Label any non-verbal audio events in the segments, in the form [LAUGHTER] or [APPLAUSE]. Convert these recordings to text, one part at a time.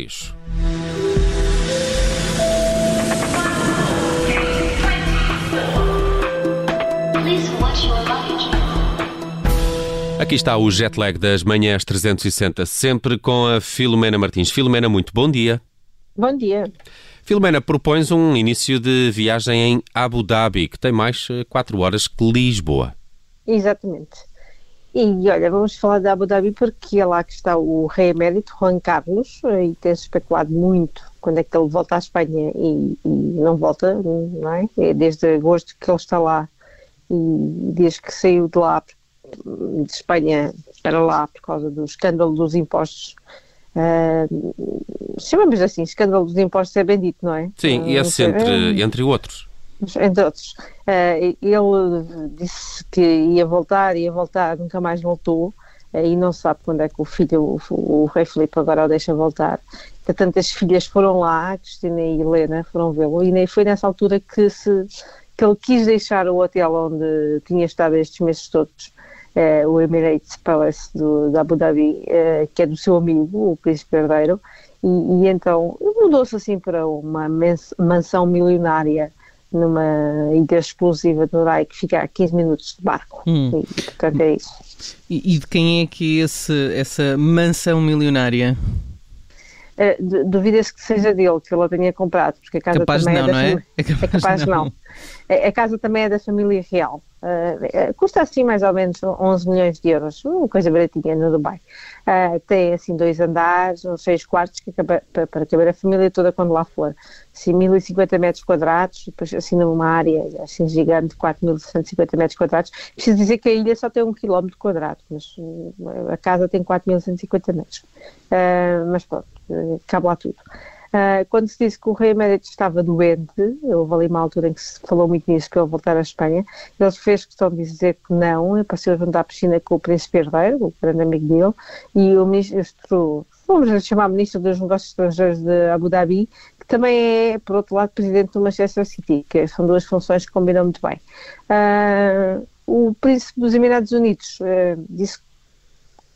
Isso. Aqui está o jet lag das manhãs 360, sempre com a Filomena Martins. Filomena, muito bom dia. Bom dia. Filomena, propões um início de viagem em Abu Dhabi, que tem mais 4 horas que Lisboa. Exatamente. E olha, vamos falar de Abu Dhabi porque é lá que está o rei emérito, Juan Carlos, e tem-se especulado muito quando é que ele volta à Espanha e, e, não volta, não é? É desde agosto que ele está lá e desde que saiu de lá, de Espanha para lá, por causa do escândalo dos impostos. Uh, chamamos assim, escândalo dos impostos é bendito, não é? Sim, e esse entre, entre outros [LAUGHS] entre outros. Uh, ele disse que ia voltar, ia voltar, nunca mais voltou, uh, e não sabe quando é que o filho, o, rei Filipe, agora o deixa voltar. Portanto, as filhas foram lá, Cristina e Helena foram vê-lo, e foi nessa altura que, se, que ele quis deixar o hotel onde tinha estado estes meses todos. Uh, o Emirates Palace do, da Abu Dhabi, que é do seu amigo, o príncipe herdeiro, e, e então mudou-se assim para uma mansão milionária numa ilha exclusiva do Urai que fica a 15 minutos de barco. Hum. E, portanto, é isso. E, e, de quem é que é esse, essa mansão milionária? Uh, Duvida-se que seja dele, que ele a tenha comprado, porque a casa capaz também não, é da não é? É capaz, é capaz [LAUGHS] não. não. A casa também é da família real. Uh, custa assim mais ou menos 11 milhões de euros, uma coisa baratinha no Dubai. Uh, tem assim dois andares, uns seis quartos que para, para caber a família toda quando lá for. Assim, 1050 metros quadrados, depois assim numa área assim gigante, 4150 metros quadrados. Preciso dizer que a ilha só tem um quilómetro quadrado, mas a casa tem 4150 metros. Uh, mas pronto, cabe lá tudo. Uh, quando se disse que o rei emérito estava doente, houve ali uma altura em que se falou muito nisso, que ele voltar à Espanha, ele fez questão de dizer que não, apareceu junto à piscina com o príncipe herdeiro, o grande amigo dele, e o ministro, vamos chamar ministro dos negócios estrangeiros de Abu Dhabi, que também é, por outro lado, presidente do Manchester City, que são duas funções que combinam muito bem. Uh, o príncipe dos Emirados Unidos uh, disse que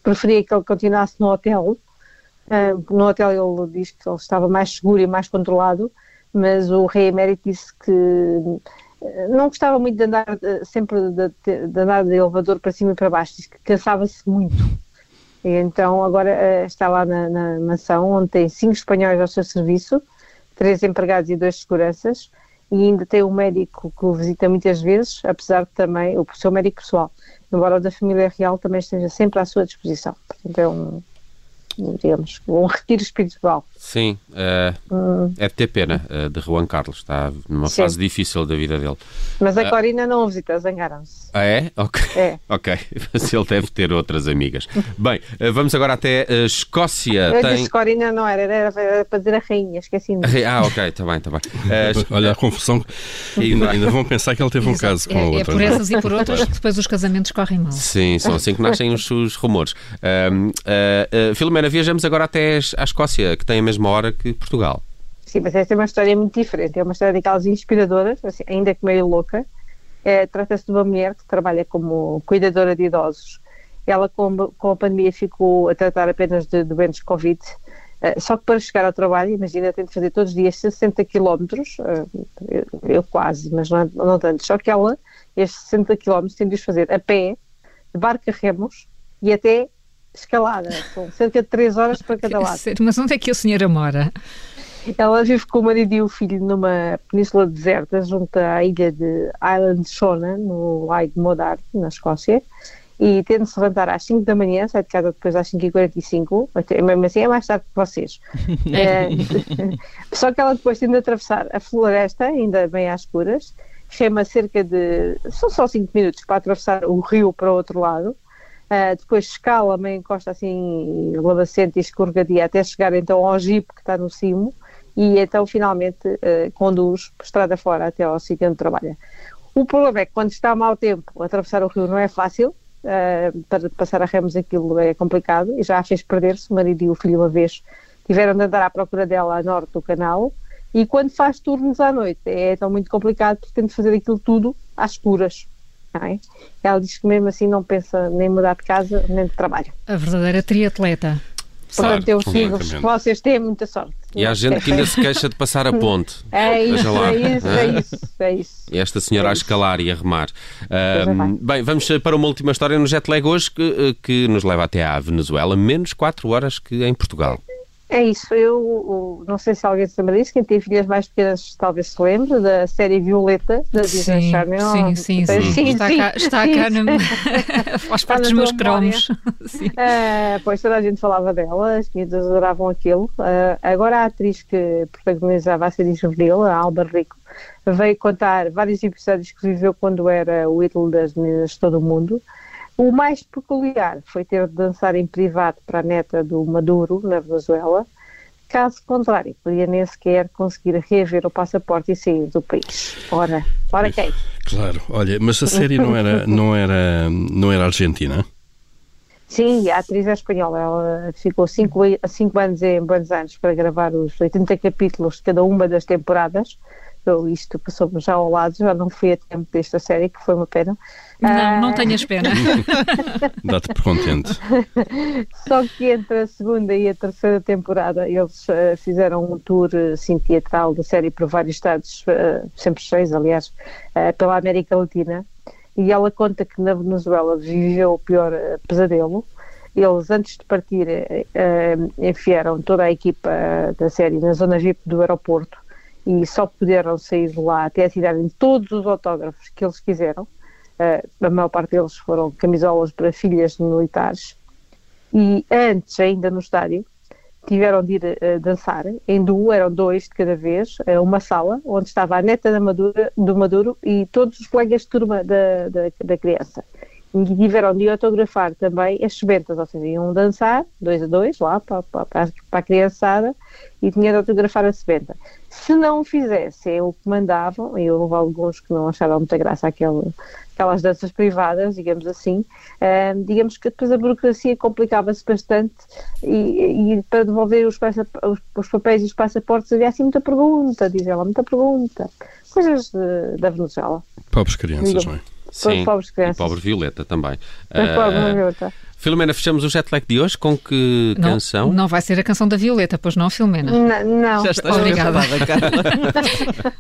preferia que ele continuasse no hotel, Uh, no hotel ele diz que ele estava mais seguro e mais controlado, mas o rei emérito disse que ah, não gostava muito de andar ah, sempre de, de, andar de elevador para cima e para baixo, diz que cansava-se muito. E então agora está lá na, na, mansão onde tem cinco espanhóis ao seu serviço, três empregados e dois seguranças, e ainda tem um médico que o visita muitas vezes, apesar de também o seu médico pessoal, embora o da família real também esteja sempre à sua disposição. Portanto, é um, digamos, um retiro espiritual. Sim, uh, hum. é de ter pena uh, de Juan Carlos, está numa Sim. fase difícil da vida dele. Mas a uh, Corina não o visita, zangaram-se. Ah, é? Ok. É. [LAUGHS] ok, mas ele deve ter outras amigas. [LAUGHS] Bem, vamos agora até a Escócia. Eu Tem... disse Corina não era, era, era para dizer a rainha, esqueci-me. Ah, ok, está bem, está bem. [LAUGHS] Olha a confusão, ainda, ainda vão pensar que ele teve um caso com é, a outra. É por essas e por outras que depois os casamentos correm mal. Sim, são assim que nascem os, os rumores. Uh, Filomena, viajamos agora até à Escócia, que tem a mesma hora que Portugal. Sim, mas essa é uma história muito diferente. É uma história daquelas inspiradoras, assim, ainda que meio louca. É, Trata-se de uma mulher que trabalha como cuidadora de idosos. Ela, com, com a pandemia, ficou a tratar apenas de doentes Covid. Uh, só que para chegar ao trabalho, imagina, tem de fazer todos os dias 60 quilómetros, uh, eu, eu, quase, mas não, não tanto. Só que ela, estes 60 quilómetros, tem de os fazer a pé, de barco a remos e até escalada, com cerca de 3 horas para cada lado. Mas onde é que a senhora mora? Ela vive com o marido e o filho numa península deserta, junto à ilha de Island Shona, no lago de Modar, na Escócia, e tendo se levantar às 5 da manhã, sai de casa depois às 5h45, mesmo assim é mais tarde que vocês. é, [LAUGHS] [LAUGHS] só que ela depois tem de atravessar a floresta, ainda bem às escuras, rema cerca de. são só 5 minutos para atravessar o rio para o outro lado, Uh, depois escala meio encosta assim lavacente e escorregadia até chegar então ao Jeep que está no cimo e então finalmente uh, conduz estrada fora até ao sítio onde trabalha. O problema é que quando está mau tempo atravessar o rio não é fácil, uh, para passar a remos aquilo é complicado e já a fez perder-se, o marido e o filho uma vez tiveram de andar à procura dela a norte do canal e quando faz turnos à noite é tão muito complicado porque tem de fazer aquilo tudo às escuras é? Ela diz que mesmo assim não pensa nem mudar de casa nem de trabalho. A verdadeira triatleta. Portanto, eu sigo vocês têm muita sorte. E há gente que ainda se queixa de passar a [LAUGHS] ponte. É isso, é isso, hã? é isso, é isso. E esta senhora É a escalar e a remar. É, bem, vamos para uma última história no jet lag hoje que, que nos leva até à Venezuela, menos 4 horas que em Portugal. É isso, eu não sei se alguém se lembra disso, quem tem filhas mais pequenas talvez se lembre da série Violeta da Disney Sim, Channel. sim, sim, sim. Está cá, está cá na... faz parte dos meus cromos. [LAUGHS] Sim. Ah, pois toda a gente falava dela, as miúdas adoravam aquilo. Ah, agora a atriz que protagonizava a série juvenil, a Alba Rico, veio contar vários episódios que viveu quando era o ídolo das meninas de todo o mundo. O mais peculiar foi ter de dançar em privado para a neta do Maduro, na Venezuela. Caso contrário, podia nem sequer conseguir reaver o passaporte e sair do país. Ora, ora quem? Claro, olha, mas a série não era, não era, não era argentina? Sim, a atriz é espanhola. Ela ficou cinco, cinco anos em Buenos Aires para gravar os 80 capítulos de cada uma das temporadas. Eu, isto passou-me já ao lado, já não fui a tempo desta série, que foi uma pena. Não, Ah, não tenhas pena. [LAUGHS] Dá-te por contente. [LAUGHS] Só que entre a segunda e a terceira temporada eles eh, fizeram um tour assim, teatral da série por vários estados, eh, sempre cheios, aliás, eh, pela América Latina. E ela conta que na Venezuela viveu o pior pesadelo. Eles, antes de partir, enfiaram toda a equipa da série na zona VIP do aeroporto e só puderam sair de lá até tirarem todos os autógrafos que eles quiseram. Eh, a maior parte deles foram camisolas para filhas de militares e antes, ainda no estádio, tiveram de ir eh, dançar em duo, eram dois de cada vez, a uma sala onde estava a neta da do Maduro e todos os colegas de turma da, da, da criança. E tiveram de autografar também as sebentas, ou seja, iam dançar, dois a dois, lá para, para, para a criançada, e tinha de autografar a sebenta. Se não o fizessem o que mandavam, e houve alguns que não acharam muita graça àquele, aquelas danças privadas, digamos assim, ah, digamos que depois a burocracia complicava-se bastante e, e para devolver os, os- os papéis e os passaportes havia assim muita pergunta, diz ela, muita pergunta. Coisas de- da Venezuela. Pobres crianças, não é? Sim, pobres e crianças. pobre Violeta também. Mas Ah, pobre Violeta. Filomena, fechamos o jet lag de hoje com que Não, canção? não vai ser a canção da Violeta, pois não, Filomena? N- Não, Já estás Obrigada. Carla.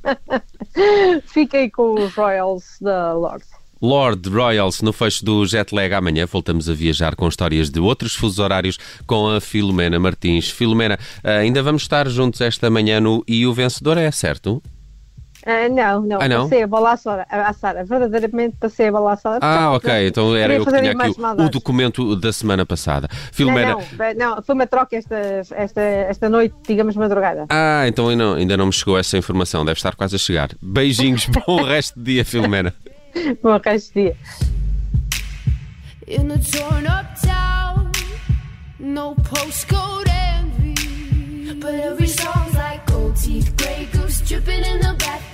[LAUGHS] fiquei com os Royals da Lorde. Lord Royals no fecho do jet lag amanhã. Voltamos a viajar com histórias de outros fusos horários com a Filomena Martins. Filomena, ainda vamos estar juntos esta manhã no E o Vencedor é certo? Ah, não, não, Ah, não? passei a bola à Sara, à Sara, verdadeiramente passei a bola à Sara. Ah, ok. Então era eu que tinha aqui o, o documento da semana passada. Não, Filomena. não, não, foi uma troca esta, esta, esta noite, digamos, madrugada. Ah, então ainda não, ainda não me chegou essa informação. Deve estar quase a chegar. Beijinhos, [LAUGHS] bom resto de dia, Filomena. Bom resto de dia. in a torn up town. No postcode envy, but every song's like gold teeth, gray goose dripping in the bathroom,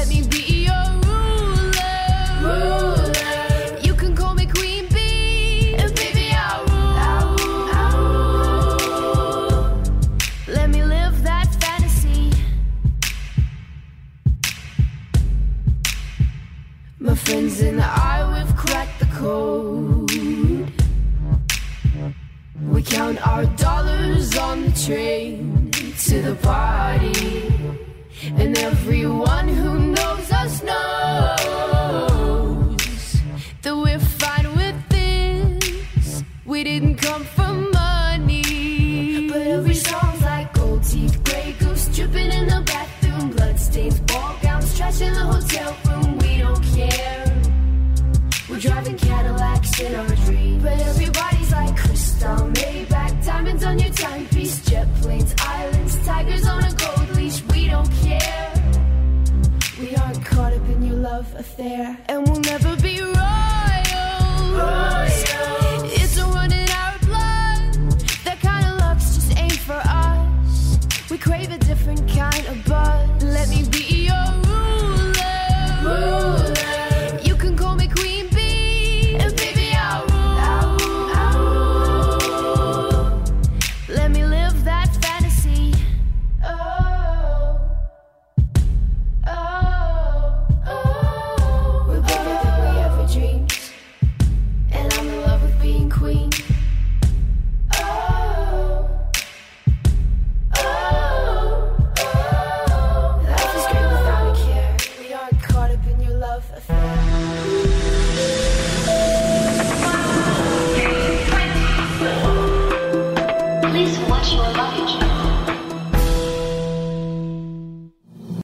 Let me be your love affair, and we'll never be royal. It's a run in our blood. That kind of love just ain't for us. We crave a different kind of buzz. Let me be.